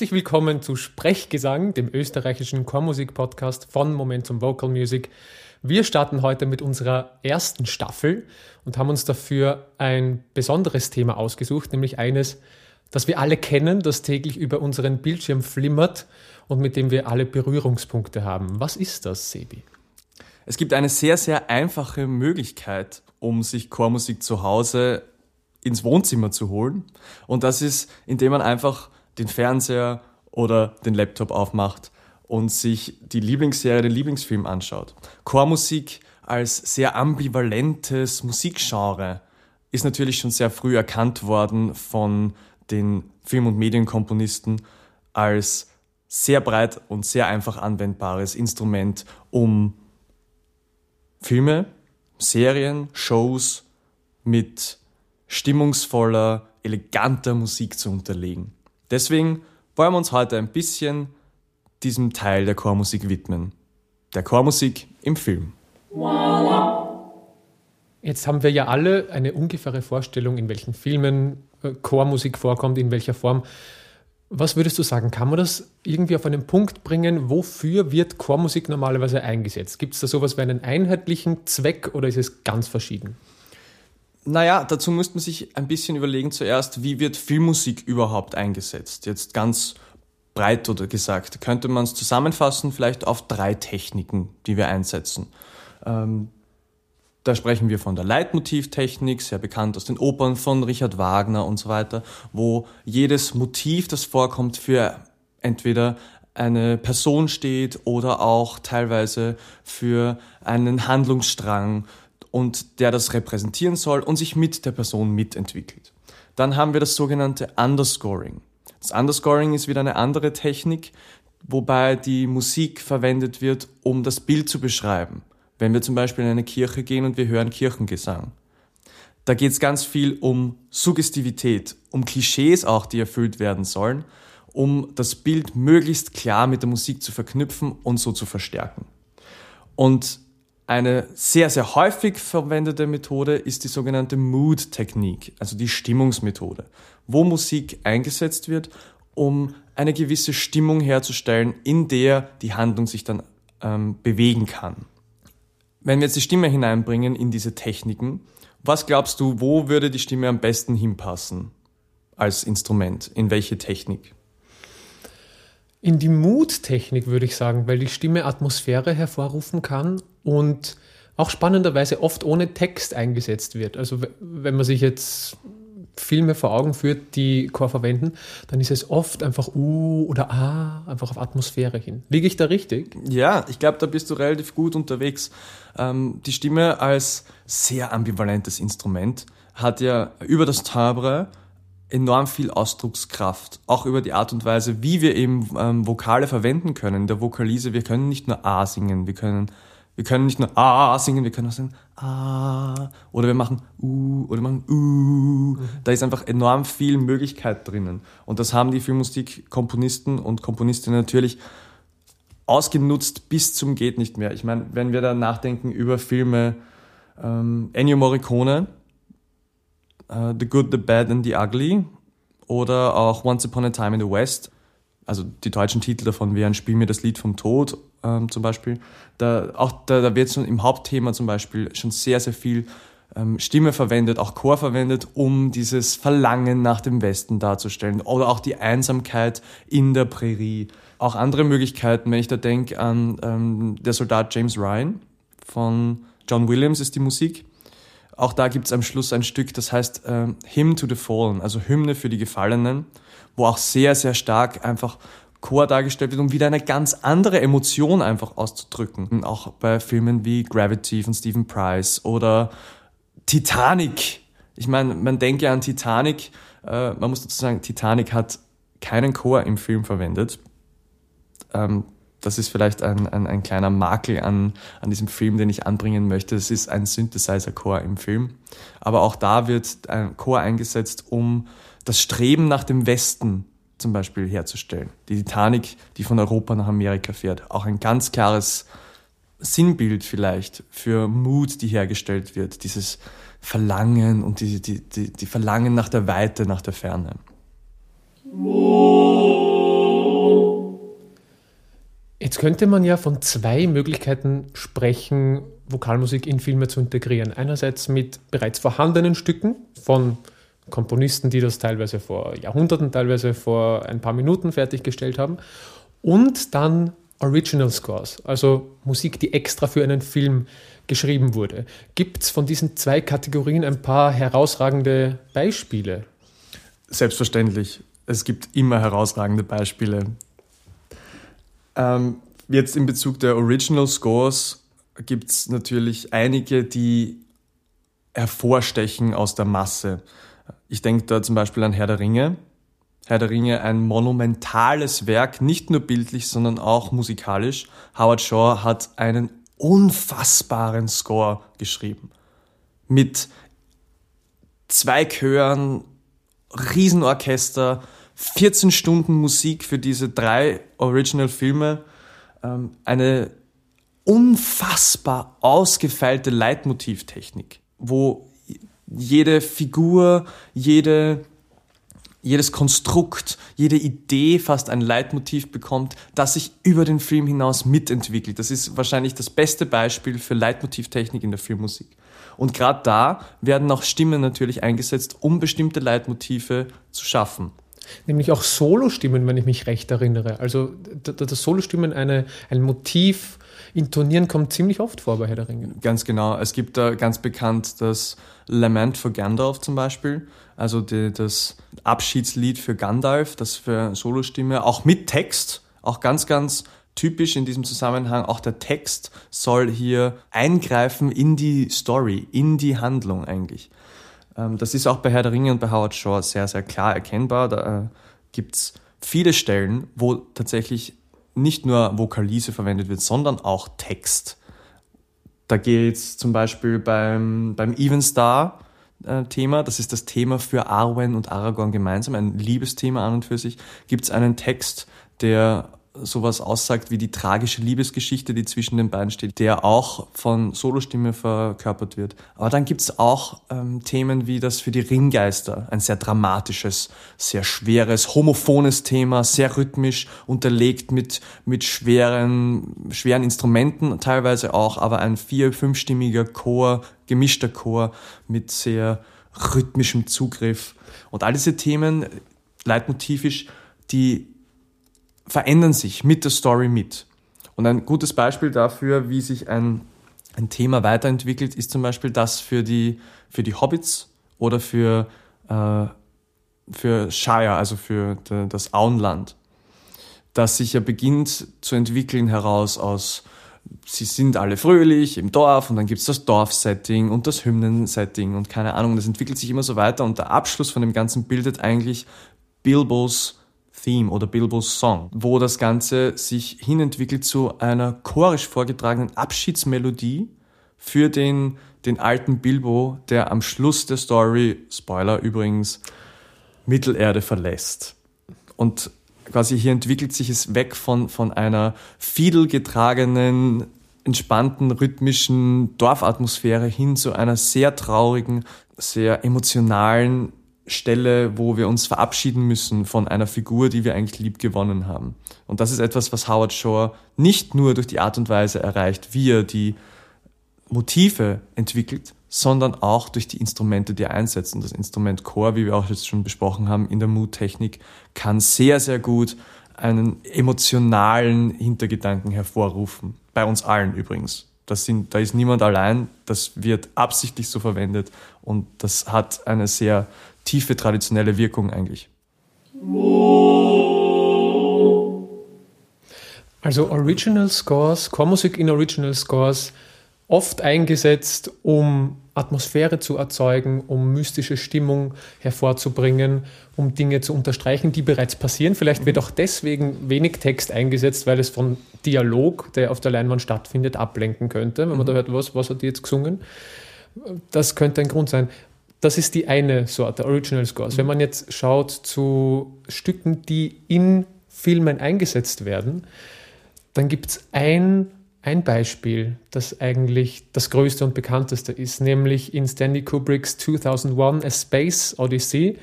Herzlich willkommen zu Sprechgesang, dem österreichischen Chormusik-Podcast von Momentum Vocal Music. Wir starten heute mit unserer ersten Staffel und haben uns dafür ein besonderes Thema ausgesucht, nämlich eines, das wir alle kennen, das täglich über unseren Bildschirm flimmert und mit dem wir alle Berührungspunkte haben. Was ist das, Sebi? Es gibt eine sehr, sehr einfache Möglichkeit, um sich Chormusik zu Hause ins Wohnzimmer zu holen. Und das ist, indem man einfach den Fernseher oder den Laptop aufmacht und sich die Lieblingsserie, den Lieblingsfilm anschaut. Chormusik als sehr ambivalentes Musikgenre ist natürlich schon sehr früh erkannt worden von den Film- und Medienkomponisten als sehr breit und sehr einfach anwendbares Instrument, um Filme, Serien, Shows mit stimmungsvoller, eleganter Musik zu unterlegen. Deswegen wollen wir uns heute ein bisschen diesem Teil der Chormusik widmen. Der Chormusik im Film. Jetzt haben wir ja alle eine ungefähre Vorstellung, in welchen Filmen äh, Chormusik vorkommt, in welcher Form. Was würdest du sagen? Kann man das irgendwie auf einen Punkt bringen? Wofür wird Chormusik normalerweise eingesetzt? Gibt es da sowas wie einen einheitlichen Zweck oder ist es ganz verschieden? Naja, dazu müsste man sich ein bisschen überlegen zuerst, wie wird Filmmusik überhaupt eingesetzt? Jetzt ganz breit oder gesagt, könnte man es zusammenfassen vielleicht auf drei Techniken, die wir einsetzen. Ähm, da sprechen wir von der Leitmotivtechnik, sehr bekannt aus den Opern von Richard Wagner und so weiter, wo jedes Motiv, das vorkommt, für entweder eine Person steht oder auch teilweise für einen Handlungsstrang und der das repräsentieren soll und sich mit der Person mitentwickelt. Dann haben wir das sogenannte Underscoring. Das Underscoring ist wieder eine andere Technik, wobei die Musik verwendet wird, um das Bild zu beschreiben. Wenn wir zum Beispiel in eine Kirche gehen und wir hören Kirchengesang. Da geht es ganz viel um Suggestivität, um Klischees auch, die erfüllt werden sollen, um das Bild möglichst klar mit der Musik zu verknüpfen und so zu verstärken. Und eine sehr, sehr häufig verwendete Methode ist die sogenannte Mood-Technik, also die Stimmungsmethode, wo Musik eingesetzt wird, um eine gewisse Stimmung herzustellen, in der die Handlung sich dann ähm, bewegen kann. Wenn wir jetzt die Stimme hineinbringen in diese Techniken, was glaubst du, wo würde die Stimme am besten hinpassen als Instrument? In welche Technik? In die Mut-Technik würde ich sagen, weil die Stimme Atmosphäre hervorrufen kann und auch spannenderweise oft ohne Text eingesetzt wird. Also wenn man sich jetzt Filme vor Augen führt, die Chor verwenden, dann ist es oft einfach U oder A, einfach auf Atmosphäre hin. Liege ich da richtig? Ja, ich glaube, da bist du relativ gut unterwegs. Ähm, die Stimme als sehr ambivalentes Instrument hat ja über das Timbre enorm viel Ausdruckskraft, auch über die Art und Weise, wie wir eben ähm, Vokale verwenden können. In der Vokalise, wir können nicht nur A singen, wir können, wir können nicht nur A singen, wir können auch sagen A oder wir machen U oder wir machen U. Mhm. Da ist einfach enorm viel Möglichkeit drinnen. Und das haben die Filmmusikkomponisten und Komponistinnen natürlich ausgenutzt bis zum geht nicht mehr. Ich meine, wenn wir da nachdenken über Filme, ähm, Ennio Morricone, uh, The Good, The Bad and The Ugly oder auch Once Upon a Time in the West. Also die deutschen Titel davon wären Spiel mir das Lied vom Tod ähm, zum Beispiel. Da, auch da, da wird schon im Hauptthema zum Beispiel schon sehr, sehr viel ähm, Stimme verwendet, auch Chor verwendet, um dieses Verlangen nach dem Westen darzustellen. Oder auch die Einsamkeit in der Prärie. Auch andere Möglichkeiten, wenn ich da denke an ähm, der Soldat James Ryan von John Williams ist die Musik. Auch da gibt es am Schluss ein Stück, das heißt äh, Hymn to the Fallen, also Hymne für die Gefallenen, wo auch sehr, sehr stark einfach Chor dargestellt wird, um wieder eine ganz andere Emotion einfach auszudrücken. Auch bei Filmen wie Gravity von Stephen Price oder Titanic. Ich meine, man denke an Titanic, äh, man muss dazu sagen, Titanic hat keinen Chor im Film verwendet. Ähm, das ist vielleicht ein, ein, ein kleiner Makel an, an diesem Film, den ich anbringen möchte. Es ist ein Synthesizer-Chor im Film. Aber auch da wird ein Chor eingesetzt, um das Streben nach dem Westen zum Beispiel herzustellen. Die Titanic, die von Europa nach Amerika fährt. Auch ein ganz klares Sinnbild vielleicht für Mut, die hergestellt wird. Dieses Verlangen und die, die, die, die Verlangen nach der Weite, nach der Ferne. Oh. könnte man ja von zwei Möglichkeiten sprechen, Vokalmusik in Filme zu integrieren. Einerseits mit bereits vorhandenen Stücken von Komponisten, die das teilweise vor Jahrhunderten, teilweise vor ein paar Minuten fertiggestellt haben. Und dann Original Scores, also Musik, die extra für einen Film geschrieben wurde. Gibt es von diesen zwei Kategorien ein paar herausragende Beispiele? Selbstverständlich. Es gibt immer herausragende Beispiele. Ähm, jetzt in Bezug der Original Scores gibt es natürlich einige, die hervorstechen aus der Masse. Ich denke da zum Beispiel an Herr der Ringe. Herr der Ringe ein monumentales Werk, nicht nur bildlich, sondern auch musikalisch. Howard Shaw hat einen unfassbaren Score geschrieben. Mit zwei Chören, Riesenorchester, 14 Stunden Musik für diese drei Original-Filme, ähm, eine unfassbar ausgefeilte Leitmotivtechnik, wo jede Figur, jede, jedes Konstrukt, jede Idee fast ein Leitmotiv bekommt, das sich über den Film hinaus mitentwickelt. Das ist wahrscheinlich das beste Beispiel für Leitmotivtechnik in der Filmmusik. Und gerade da werden auch Stimmen natürlich eingesetzt, um bestimmte Leitmotive zu schaffen. Nämlich auch Solostimmen, wenn ich mich recht erinnere. Also das Solostimmen eine, ein Motiv intonieren kommt ziemlich oft vor bei Herr der Ringe. Ganz genau. Es gibt da ganz bekannt das Lament for Gandalf zum Beispiel, also die, das Abschiedslied für Gandalf, das für Solostimme, auch mit Text, auch ganz, ganz typisch in diesem Zusammenhang, auch der Text soll hier eingreifen in die Story, in die Handlung eigentlich. Ähm, das ist auch bei Herr der Ringe und bei Howard Shaw sehr, sehr klar erkennbar. Da äh, gibt es viele Stellen, wo tatsächlich nicht nur Vokalise verwendet wird, sondern auch Text. Da geht es zum Beispiel beim, beim Even Star äh, Thema, das ist das Thema für Arwen und Aragorn gemeinsam, ein Liebesthema an und für sich, gibt es einen Text, der sowas aussagt wie die tragische Liebesgeschichte, die zwischen den beiden steht, der auch von Solostimme verkörpert wird. Aber dann gibt's auch ähm, Themen wie das für die Ringgeister, ein sehr dramatisches, sehr schweres, homophones Thema, sehr rhythmisch, unterlegt mit, mit schweren, schweren Instrumenten teilweise auch, aber ein vier-, fünfstimmiger Chor, gemischter Chor mit sehr rhythmischem Zugriff. Und all diese Themen, leitmotivisch, die verändern sich mit der Story mit. Und ein gutes Beispiel dafür, wie sich ein, ein Thema weiterentwickelt, ist zum Beispiel das für die, für die Hobbits oder für, äh, für Shire, also für das Auenland, das sich ja beginnt zu entwickeln heraus aus, sie sind alle fröhlich im Dorf und dann gibt's das Dorfsetting und das Hymnensetting und keine Ahnung, das entwickelt sich immer so weiter und der Abschluss von dem Ganzen bildet eigentlich Bilbos Theme oder Bilbos Song, wo das Ganze sich hinentwickelt zu einer chorisch vorgetragenen Abschiedsmelodie für den, den alten Bilbo, der am Schluss der Story, Spoiler übrigens, Mittelerde verlässt. Und quasi hier entwickelt sich es weg von, von einer Fiedel getragenen, entspannten, rhythmischen Dorfatmosphäre hin zu einer sehr traurigen, sehr emotionalen, Stelle, wo wir uns verabschieden müssen von einer Figur, die wir eigentlich lieb gewonnen haben. Und das ist etwas, was Howard Shore nicht nur durch die Art und Weise erreicht, wie er die Motive entwickelt, sondern auch durch die Instrumente, die er einsetzt. Und das Instrument Chor, wie wir auch jetzt schon besprochen haben in der Mood-Technik, kann sehr, sehr gut einen emotionalen Hintergedanken hervorrufen. Bei uns allen übrigens. Das sind, da ist niemand allein, das wird absichtlich so verwendet und das hat eine sehr tiefe traditionelle Wirkung eigentlich. Also Original Scores, Chormusik in Original Scores, oft eingesetzt, um Atmosphäre zu erzeugen, um mystische Stimmung hervorzubringen, um Dinge zu unterstreichen, die bereits passieren. Vielleicht wird auch deswegen wenig Text eingesetzt, weil es von Dialog, der auf der Leinwand stattfindet, ablenken könnte. Wenn man da hört, was, was hat die jetzt gesungen? Das könnte ein Grund sein. Das ist die eine Sorte, Original Scores. Wenn man jetzt schaut zu Stücken, die in Filmen eingesetzt werden, dann gibt es ein, ein Beispiel, das eigentlich das größte und bekannteste ist, nämlich in Stanley Kubricks 2001 A Space Odyssey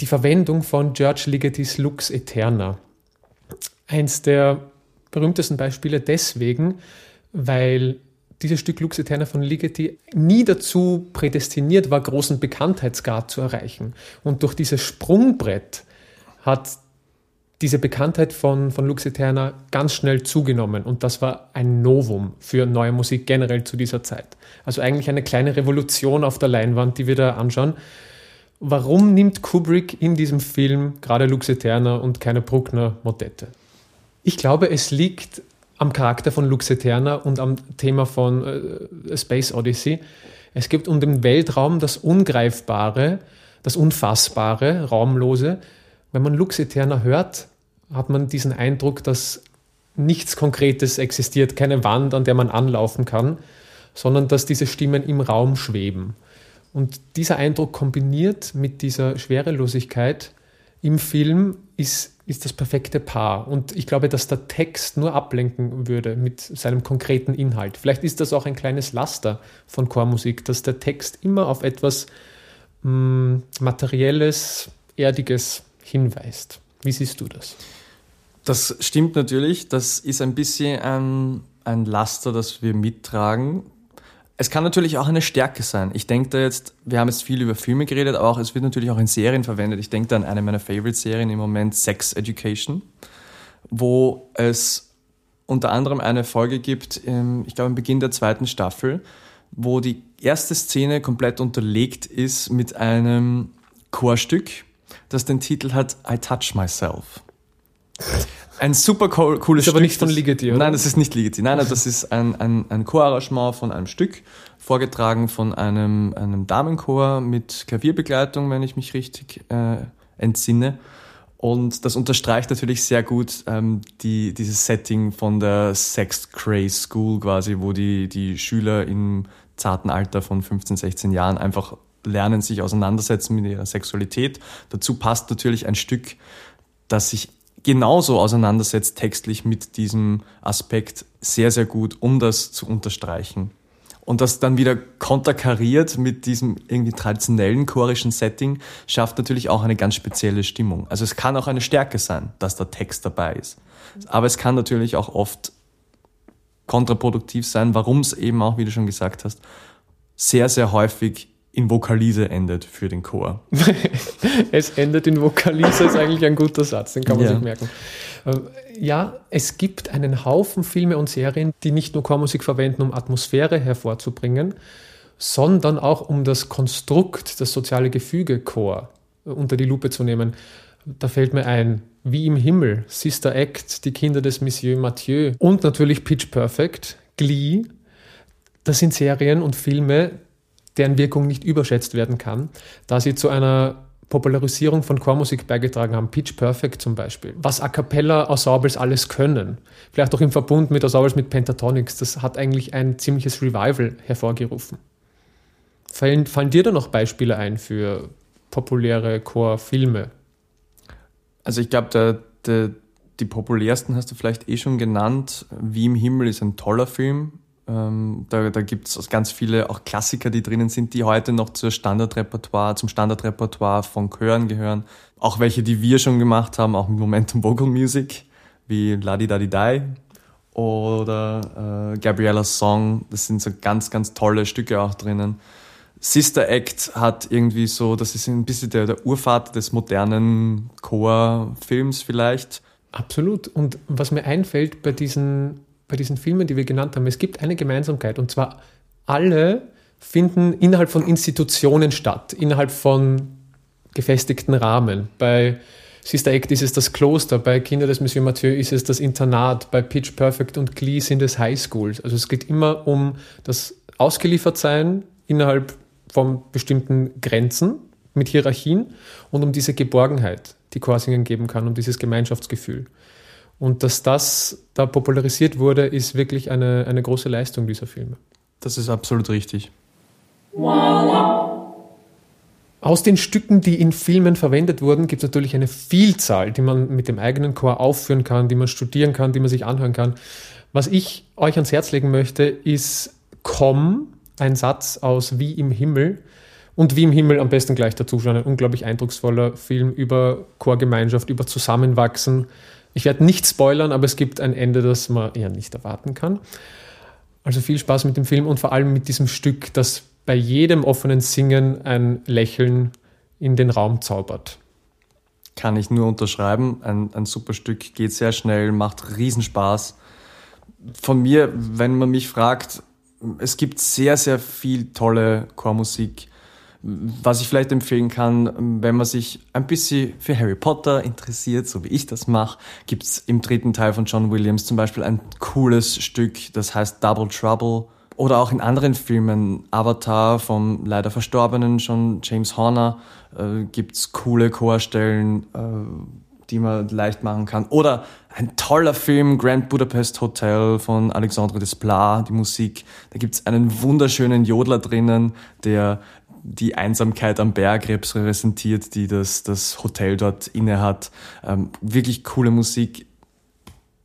die Verwendung von George Ligettis Lux Eterna. Eins der berühmtesten Beispiele deswegen, weil dieses Stück Lux Eterna von Ligeti nie dazu prädestiniert war, großen Bekanntheitsgrad zu erreichen. Und durch dieses Sprungbrett hat diese Bekanntheit von, von Lux Eterna ganz schnell zugenommen. Und das war ein Novum für neue Musik generell zu dieser Zeit. Also eigentlich eine kleine Revolution auf der Leinwand, die wir da anschauen. Warum nimmt Kubrick in diesem Film gerade Lux Eterna und keine Bruckner Motette? Ich glaube, es liegt am Charakter von Lux Eterna und am Thema von äh, Space Odyssey. Es geht um den Weltraum, das Ungreifbare, das Unfassbare, Raumlose. Wenn man Lux Eterna hört, hat man diesen Eindruck, dass nichts Konkretes existiert, keine Wand, an der man anlaufen kann, sondern dass diese Stimmen im Raum schweben. Und dieser Eindruck kombiniert mit dieser Schwerelosigkeit im Film ist, ist das perfekte Paar. Und ich glaube, dass der Text nur ablenken würde mit seinem konkreten Inhalt. Vielleicht ist das auch ein kleines Laster von Chormusik, dass der Text immer auf etwas mh, hm, Materielles, Erdiges hinweist. Wie siehst du das? Das stimmt natürlich. Das ist ein bisschen ein, ein Laster, das wir mittragen. Es kann natürlich auch eine Stärke sein. Ich denke da jetzt, wir haben jetzt viel über Filme geredet, auch, es wird natürlich auch in Serien verwendet. Ich denke da an eine meiner Favorite-Serien im Moment, Sex Education, wo es unter anderem eine Folge gibt, ich glaube am Beginn der zweiten Staffel, wo die erste Szene komplett unterlegt ist mit einem Chorstück, das den Titel hat I Touch Myself. Ein super cool, cooles ist Stück. aber nicht von Ligeti, oder? Nein, das ist nicht Ligeti. Nein, das ist ein, ein, ein Chorarrangement von einem Stück, vorgetragen von einem, einem Damenchor mit Klavierbegleitung, wenn ich mich richtig äh, entsinne. Und das unterstreicht natürlich sehr gut ähm, die, dieses Setting von der Sex Craze School quasi, wo die, die Schüler im zarten Alter von 15, 16 Jahren einfach lernen, sich auseinandersetzen mit ihrer Sexualität. Dazu passt natürlich ein Stück, das sich genauso auseinandersetzt textlich mit diesem Aspekt sehr, sehr gut, um das zu unterstreichen. Und das dann wieder konterkariert mit diesem irgendwie traditionellen chorischen Setting, schafft natürlich auch eine ganz spezielle Stimmung. Also es kann auch eine Stärke sein, dass der Text dabei ist. Aber es kann natürlich auch oft kontraproduktiv sein, warum es eben auch, wie du schon gesagt hast, sehr, sehr häufig in Vokalise endet für den Chor. es endet in Vokalise ist eigentlich ein guter Satz, den kann man ja. sich merken. Äh, ja, es gibt einen Haufen Filme und Serien, die nicht nur Chormusik verwenden, um Atmosphäre hervorzubringen, sondern auch um das Konstrukt, das soziale Gefüge Chor äh, unter die Lupe zu nehmen. Da fällt mir ein, wie im Himmel, Sister Act, die Kinder des Monsieur Mathieu und natürlich Pitch Perfect, Glee. Das sind Serien und Filme, deren Wirkung nicht überschätzt werden kann, da sie zu einer Popularisierung von Chormusik beigetragen haben, Pitch Perfect zum Beispiel, was A Cappella Ensembles alles können, vielleicht auch im Verbund mit Ensembles mit Pentatonics, das hat eigentlich ein ziemliches Revival hervorgerufen. Fallen, fallen dir da noch Beispiele ein für populäre Chorfilme? Also ich glaube, die populärsten hast du vielleicht eh schon genannt. Wie im Himmel ist ein toller Film. Ähm, da da gibt es ganz viele auch Klassiker, die drinnen sind, die heute noch zur Standardrepertoire, zum Standardrepertoire von Chören gehören. Auch welche, die wir schon gemacht haben, auch mit Momentum Vocal Music, wie Ladi Dadi Dai oder äh, Gabriella's Song. Das sind so ganz, ganz tolle Stücke auch drinnen. Sister Act hat irgendwie so, das ist ein bisschen der, der Urvater des modernen Chorfilms vielleicht. Absolut. Und was mir einfällt bei diesen bei diesen Filmen, die wir genannt haben, es gibt eine Gemeinsamkeit und zwar alle finden innerhalb von Institutionen statt, innerhalb von gefestigten Rahmen. Bei Sister Act ist es das Kloster, bei Kinder des Monsieur Mathieu ist es das Internat, bei Pitch Perfect und Glee sind es Highschools. Also es geht immer um das Ausgeliefertsein innerhalb von bestimmten Grenzen mit Hierarchien und um diese Geborgenheit, die Chorsingen geben kann, um dieses Gemeinschaftsgefühl. Und dass das da popularisiert wurde, ist wirklich eine, eine große Leistung dieser Filme. Das ist absolut richtig. Aus den Stücken, die in Filmen verwendet wurden, gibt es natürlich eine Vielzahl, die man mit dem eigenen Chor aufführen kann, die man studieren kann, die man sich anhören kann. Was ich euch ans Herz legen möchte, ist Komm, ein Satz aus Wie im Himmel. Und Wie im Himmel am besten gleich dazu schon ein unglaublich eindrucksvoller Film über Chorgemeinschaft, über Zusammenwachsen, Ich werde nicht spoilern, aber es gibt ein Ende, das man eher nicht erwarten kann. Also viel Spaß mit dem Film und vor allem mit diesem Stück, das bei jedem offenen Singen ein Lächeln in den Raum zaubert. Kann ich nur unterschreiben. Ein, ein super Stück, geht sehr schnell, macht Riesenspaß. Von mir, wenn man mich fragt, es gibt sehr, sehr viel tolle Chormusik. Was ich vielleicht empfehlen kann, wenn man sich ein bisschen für Harry Potter interessiert, so wie ich das mache, gibt es im dritten Teil von John Williams zum Beispiel ein cooles Stück, das heißt Double Trouble. Oder auch in anderen Filmen, Avatar vom leider verstorbenen schon James Horner, äh, gibt's coole Chorstellen, äh, die man leicht machen kann. Oder ein toller Film, Grand Budapest Hotel von Alexandre Desplat, die Musik. Da gibt's einen wunderschönen Jodler drinnen, der die Einsamkeit am Berg repräsentiert, die das, das Hotel dort inne hat. Ähm, wirklich coole Musik.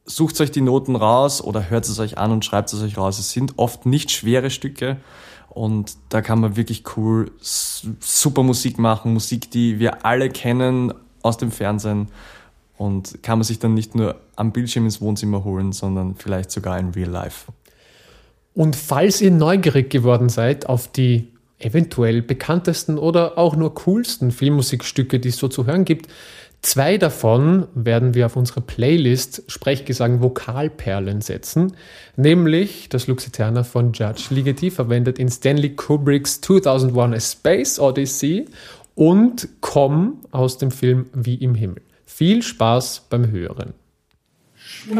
Sucht euch die Noten raus oder hört es euch an und schreibt es euch raus. Es sind oft nicht schwere Stücke und da kann man wirklich cool, super Musik machen. Musik, die wir alle kennen aus dem Fernsehen und kann man sich dann nicht nur am Bildschirm ins Wohnzimmer holen, sondern vielleicht sogar in Real Life. Und falls ihr neugierig geworden seid auf die eventuell bekanntesten oder auch nur coolsten Filmmusikstücke, die es so zu hören gibt. Zwei davon werden wir auf unsere Playlist Sprechgesang Vokalperlen setzen, nämlich das Luxiterna von Judge Ligeti, verwendet in Stanley Kubricks 2001 A Space Odyssey und Com aus dem Film Wie im Himmel. Viel Spaß beim Hören. Sprech.